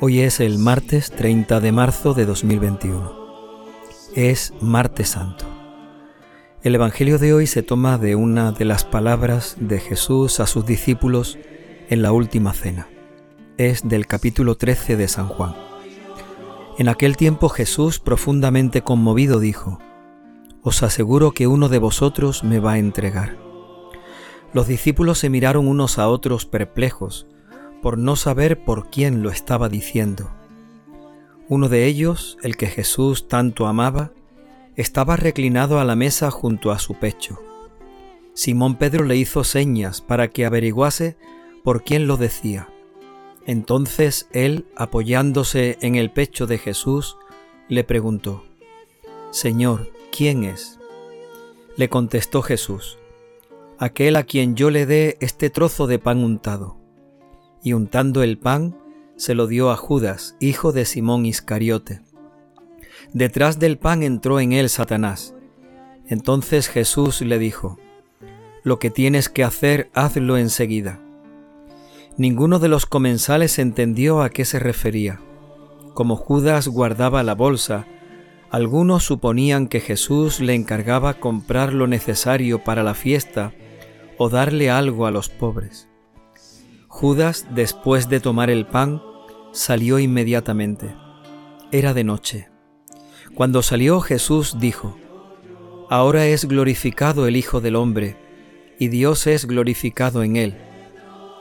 Hoy es el martes 30 de marzo de 2021. Es martes santo. El Evangelio de hoy se toma de una de las palabras de Jesús a sus discípulos en la última cena. Es del capítulo 13 de San Juan. En aquel tiempo Jesús, profundamente conmovido, dijo, Os aseguro que uno de vosotros me va a entregar. Los discípulos se miraron unos a otros perplejos, por no saber por quién lo estaba diciendo. Uno de ellos, el que Jesús tanto amaba, estaba reclinado a la mesa junto a su pecho. Simón Pedro le hizo señas para que averiguase por quién lo decía. Entonces él, apoyándose en el pecho de Jesús, le preguntó, Señor, ¿quién es? Le contestó Jesús, aquel a quien yo le dé este trozo de pan untado. Y untando el pan, se lo dio a Judas, hijo de Simón Iscariote. Detrás del pan entró en él Satanás. Entonces Jesús le dijo, Lo que tienes que hacer, hazlo enseguida. Ninguno de los comensales entendió a qué se refería. Como Judas guardaba la bolsa, algunos suponían que Jesús le encargaba comprar lo necesario para la fiesta o darle algo a los pobres. Judas, después de tomar el pan, salió inmediatamente. Era de noche. Cuando salió Jesús dijo, Ahora es glorificado el Hijo del Hombre, y Dios es glorificado en él.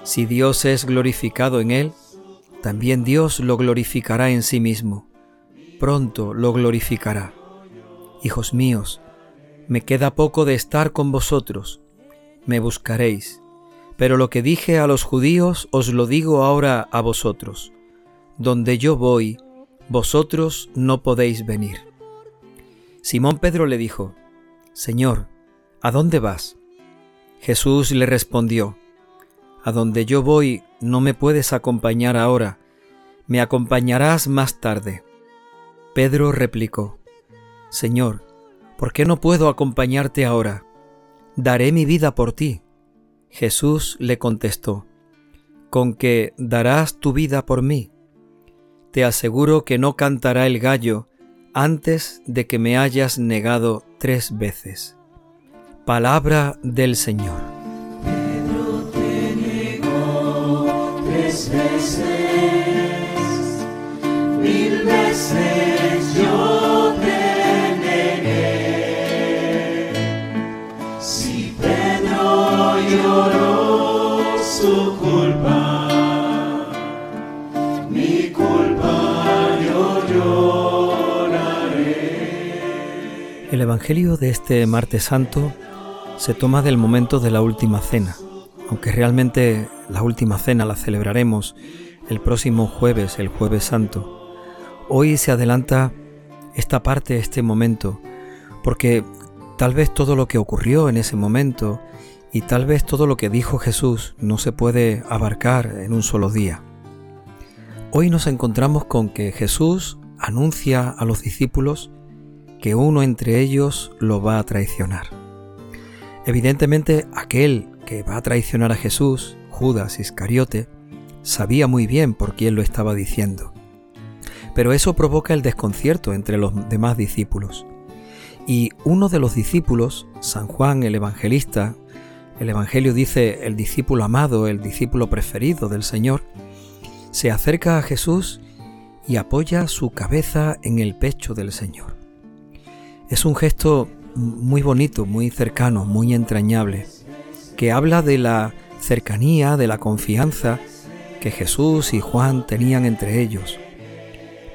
Si Dios es glorificado en él, también Dios lo glorificará en sí mismo. Pronto lo glorificará. Hijos míos, me queda poco de estar con vosotros. Me buscaréis. Pero lo que dije a los judíos os lo digo ahora a vosotros. Donde yo voy, vosotros no podéis venir. Simón Pedro le dijo, Señor, ¿a dónde vas? Jesús le respondió, a donde yo voy no me puedes acompañar ahora, me acompañarás más tarde. Pedro replicó, Señor, ¿por qué no puedo acompañarte ahora? Daré mi vida por ti. Jesús le contestó, ¿con qué darás tu vida por mí? Te aseguro que no cantará el gallo antes de que me hayas negado tres veces. Palabra del Señor. veces, mil veces El Evangelio de este martes santo se toma del momento de la última cena. Aunque realmente la última cena la celebraremos el próximo jueves, el jueves santo, hoy se adelanta esta parte, este momento, porque tal vez todo lo que ocurrió en ese momento y tal vez todo lo que dijo Jesús no se puede abarcar en un solo día. Hoy nos encontramos con que Jesús anuncia a los discípulos que uno entre ellos lo va a traicionar. Evidentemente aquel que va a traicionar a Jesús, Judas Iscariote, sabía muy bien por quién lo estaba diciendo. Pero eso provoca el desconcierto entre los demás discípulos. Y uno de los discípulos, San Juan el Evangelista, el Evangelio dice el discípulo amado, el discípulo preferido del Señor, se acerca a Jesús y apoya su cabeza en el pecho del Señor. Es un gesto muy bonito, muy cercano, muy entrañable que habla de la cercanía, de la confianza que Jesús y Juan tenían entre ellos.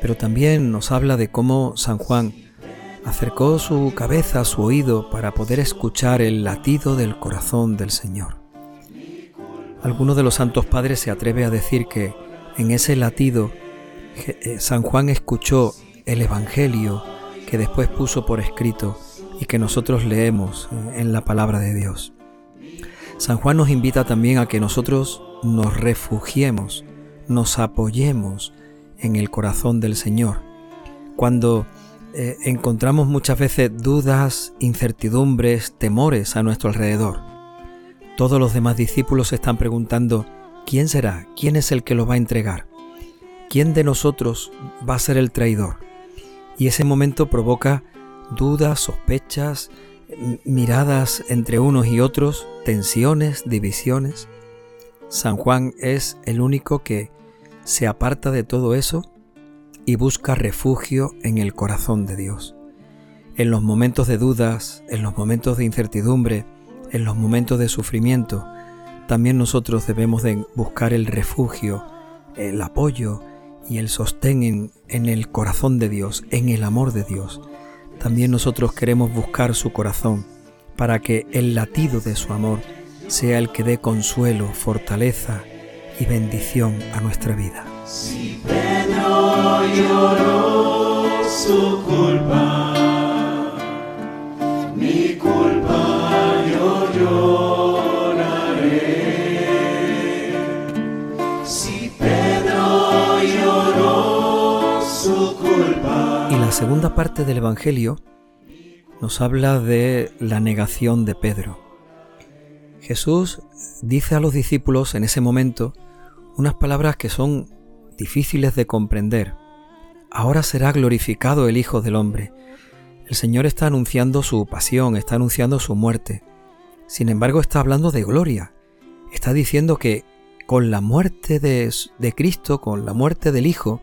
Pero también nos habla de cómo San Juan acercó su cabeza a su oído para poder escuchar el latido del corazón del Señor. Alguno de los santos padres se atreve a decir que en ese latido eh, San Juan escuchó el Evangelio que después puso por escrito y que nosotros leemos eh, en la palabra de Dios. San Juan nos invita también a que nosotros nos refugiemos, nos apoyemos en el corazón del Señor. Cuando eh, encontramos muchas veces dudas, incertidumbres, temores a nuestro alrededor. Todos los demás discípulos se están preguntando, ¿quién será? ¿Quién es el que lo va a entregar? ¿Quién de nosotros va a ser el traidor? Y ese momento provoca dudas, sospechas, miradas entre unos y otros, tensiones, divisiones. San Juan es el único que se aparta de todo eso y busca refugio en el corazón de Dios. En los momentos de dudas, en los momentos de incertidumbre, en los momentos de sufrimiento, también nosotros debemos de buscar el refugio, el apoyo y el sostén en, en el corazón de Dios, en el amor de Dios. También nosotros queremos buscar su corazón para que el latido de su amor sea el que dé consuelo, fortaleza y bendición a nuestra vida. Si Pedro lloró su culpa, mi culpa yo lloraré. Si Pedro lloró su culpa. Y la segunda parte del Evangelio nos habla de la negación de Pedro. Jesús dice a los discípulos en ese momento unas palabras que son difíciles de comprender. Ahora será glorificado el Hijo del Hombre. El Señor está anunciando su pasión, está anunciando su muerte. Sin embargo, está hablando de gloria. Está diciendo que con la muerte de, Cristo, con la muerte del Hijo,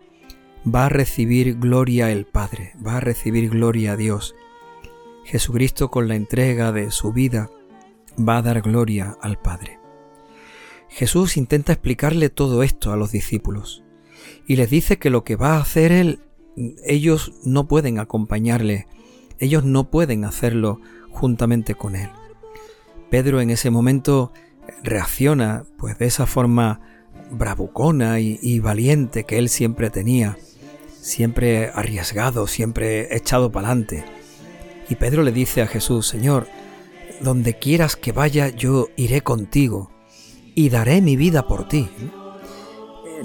va a recibir gloria el Padre, va a recibir gloria a Dios. Jesucristo con la entrega de su vida va a dar gloria al Padre. Jesús intenta explicarle todo esto a los discípulos y les dice que lo que va a hacer Él, ellos no pueden acompañarle, ellos no pueden hacerlo juntamente con Él. Pedro en ese momento reacciona pues de esa forma bravucona y, y valiente que él siempre tenía, siempre arriesgado, siempre echado para adelante. Y Pedro le dice a Jesús, Señor, donde quieras que vaya yo iré contigo y daré mi vida por ti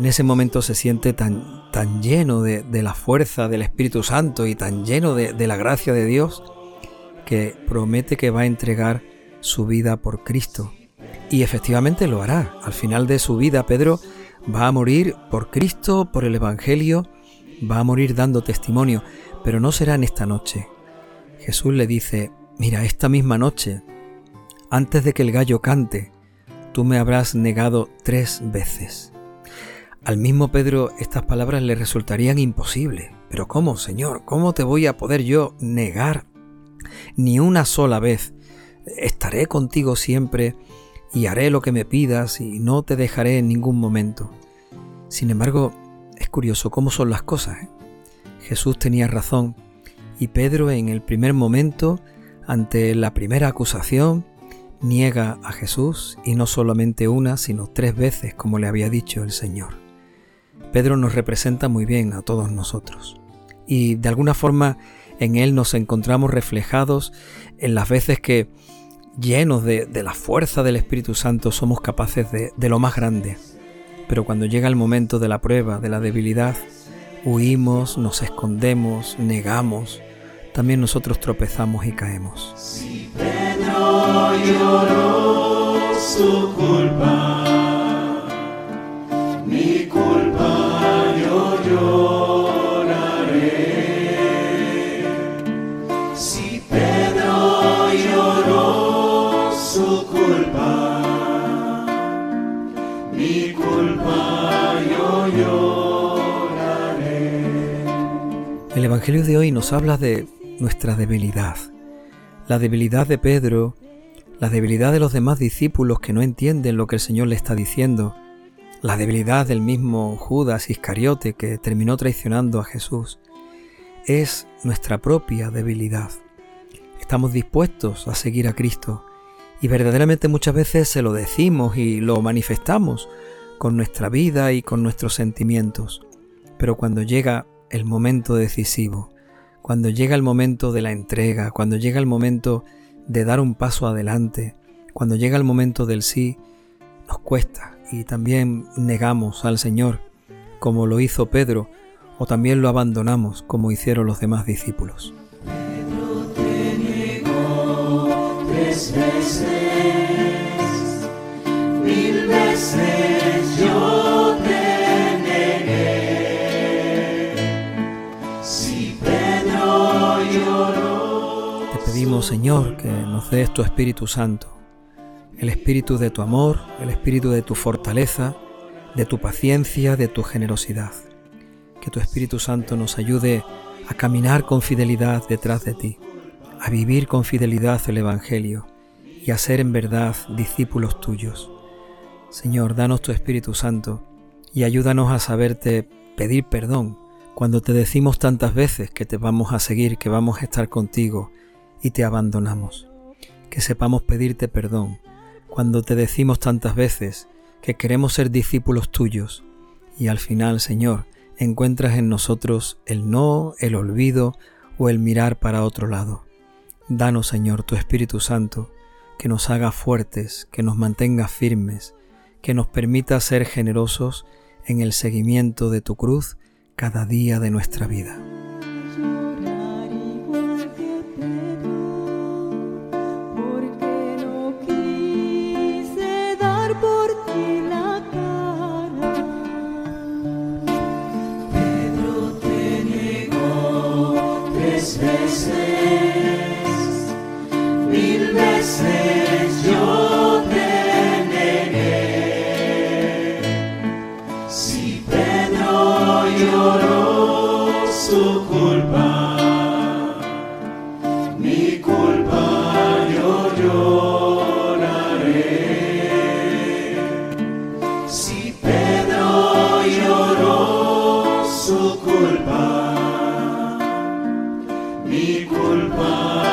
en ese momento se siente tan, tan lleno de, la fuerza del Espíritu Santo y tan lleno de, de la gracia de Dios que promete que va a entregar su vida por Cristo. Y efectivamente lo hará. Al final de su vida Pedro va a morir por Cristo, por el Evangelio, va a morir dando testimonio, pero no será en esta noche. Jesús le dice, mira, esta misma noche, antes de que el gallo cante, tú me habrás negado tres veces. Al mismo Pedro estas palabras le resultarían imposibles. Pero ¿cómo, Señor? ¿Cómo te voy a poder yo negar ni una sola vez? Estaré contigo siempre y haré lo que me pidas y no te dejaré en ningún momento. Sin embargo, es curioso cómo son las cosas. ¿eh? Jesús tenía razón y Pedro en el primer momento, ante la primera acusación, niega a Jesús y no solamente una, sino tres veces como le había dicho el Señor. Pedro nos representa muy bien a todos nosotros. Y de alguna forma en él nos encontramos reflejados en las veces que, llenos de, la fuerza del Espíritu Santo, somos capaces de, de lo más grande. Pero cuando llega el momento de la prueba, de la debilidad, huimos, nos escondemos, negamos, también nosotros tropezamos y caemos. Si Pedro lloró su culpa, Evangelio de hoy nos habla de nuestra debilidad, la debilidad de Pedro, la debilidad de los demás discípulos que no entienden lo que el Señor le está diciendo, la debilidad del mismo Judas Iscariote que terminó traicionando a Jesús, es nuestra propia debilidad. Estamos dispuestos a seguir a Cristo y verdaderamente muchas veces se lo decimos y lo manifestamos con nuestra vida y con nuestros sentimientos. Pero cuando llega el momento decisivo, cuando llega el momento de la entrega, cuando llega el momento de dar un paso adelante, cuando llega el momento del sí, nos cuesta y también negamos al Señor, como lo hizo Pedro, o también lo abandonamos como hicieron los demás discípulos. Pedimos, Señor, que nos des tu Espíritu Santo, el Espíritu de tu amor, el Espíritu de tu fortaleza, de tu paciencia, de tu generosidad. Que tu Espíritu Santo nos ayude a caminar con fidelidad detrás de ti, a vivir con fidelidad el Evangelio y a ser en verdad discípulos tuyos. Señor, danos tu Espíritu Santo y ayúdanos a saberte pedir perdón cuando te decimos tantas veces que te vamos a seguir, que vamos a estar contigo y te abandonamos. Que sepamos pedirte perdón cuando te decimos tantas veces que queremos ser discípulos tuyos y al final, Señor, encuentras en nosotros el no, el olvido o el mirar para otro lado. Danos, Señor, tu Espíritu Santo, que nos haga fuertes, que nos mantenga firmes, que nos permita ser generosos en el seguimiento de tu cruz cada día de nuestra vida. Mi culpa